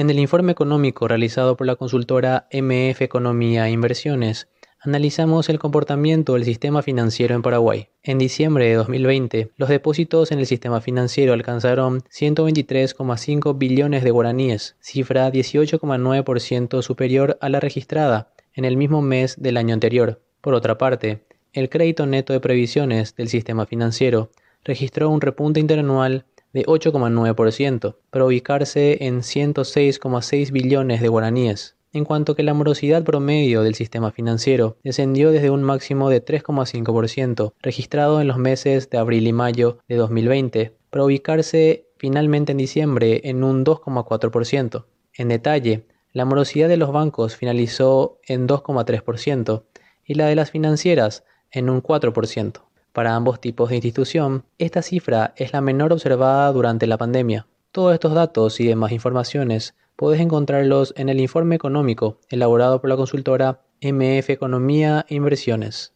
En el informe económico realizado por la consultora MF Economía e Inversiones, analizamos el comportamiento del sistema financiero en Paraguay. En diciembre de 2020, los depósitos en el sistema financiero alcanzaron 123,5 billones de guaraníes, cifra 18,9% superior a la registrada en el mismo mes del año anterior. Por otra parte, el crédito neto de previsiones del sistema financiero registró un repunte interanual de 8,9%, para ubicarse en 106,6 billones de guaraníes, en cuanto que la morosidad promedio del sistema financiero descendió desde un máximo de 3,5% registrado en los meses de abril y mayo de 2020, para ubicarse finalmente en diciembre en un 2,4%. En detalle, la morosidad de los bancos finalizó en 2,3% y la de las financieras en un 4%. Para ambos tipos de institución, esta cifra es la menor observada durante la pandemia. Todos estos datos y demás informaciones puedes encontrarlos en el informe económico elaborado por la consultora MF Economía e Inversiones.